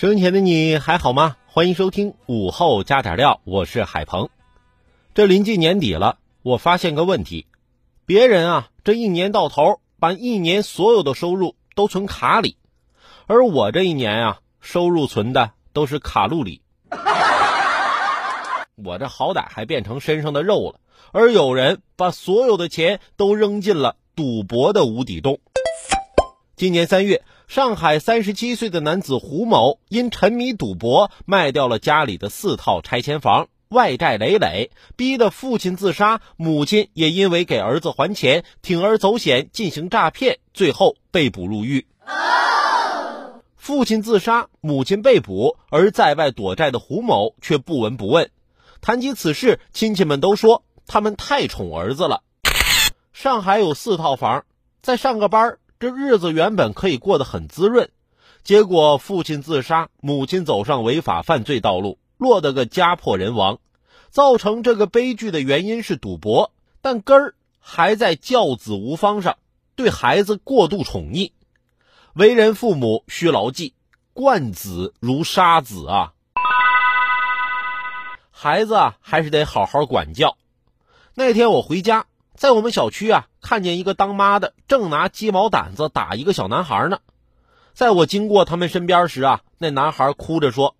收音前的你还好吗？欢迎收听午后加点料，我是海鹏。这临近年底了，我发现个问题：别人啊，这一年到头把一年所有的收入都存卡里，而我这一年啊，收入存的都是卡路里。我这好歹还变成身上的肉了，而有人把所有的钱都扔进了赌博的无底洞。今年三月。上海三十七岁的男子胡某因沉迷赌博，卖掉了家里的四套拆迁房，外债累累，逼得父亲自杀，母亲也因为给儿子还钱，铤而走险进行诈骗，最后被捕入狱。父亲自杀，母亲被捕，而在外躲债的胡某却不闻不问。谈及此事，亲戚们都说他们太宠儿子了。上海有四套房，在上个班这日子原本可以过得很滋润，结果父亲自杀，母亲走上违法犯罪道路，落得个家破人亡。造成这个悲剧的原因是赌博，但根儿还在教子无方上，对孩子过度宠溺。为人父母需牢记，惯子如杀子啊！孩子啊，还是得好好管教。那天我回家。在我们小区啊，看见一个当妈的正拿鸡毛掸子打一个小男孩呢。在我经过他们身边时啊，那男孩哭着说：“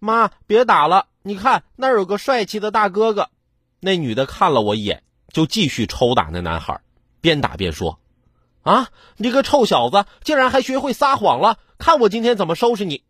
妈，别打了，你看那儿有个帅气的大哥哥。”那女的看了我一眼，就继续抽打那男孩，边打边说：“啊，你个臭小子，竟然还学会撒谎了！看我今天怎么收拾你！”